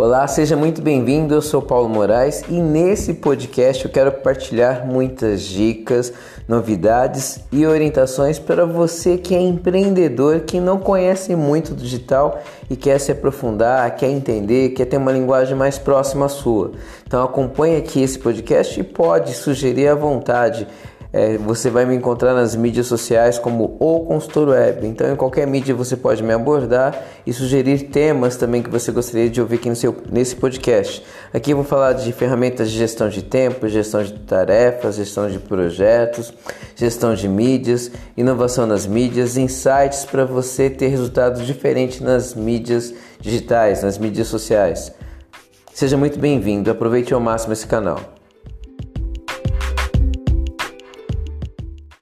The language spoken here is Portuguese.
Olá, seja muito bem-vindo. Eu sou Paulo Moraes e nesse podcast eu quero compartilhar muitas dicas, novidades e orientações para você que é empreendedor, que não conhece muito digital e quer se aprofundar, quer entender, quer ter uma linguagem mais próxima à sua. Então acompanhe aqui esse podcast e pode sugerir à vontade. É, você vai me encontrar nas mídias sociais como o consultor web. Então, em qualquer mídia você pode me abordar e sugerir temas também que você gostaria de ouvir aqui no seu, nesse podcast. Aqui eu vou falar de ferramentas de gestão de tempo, gestão de tarefas, gestão de projetos, gestão de mídias, inovação nas mídias, insights para você ter resultados diferentes nas mídias digitais, nas mídias sociais. Seja muito bem-vindo, aproveite ao máximo esse canal.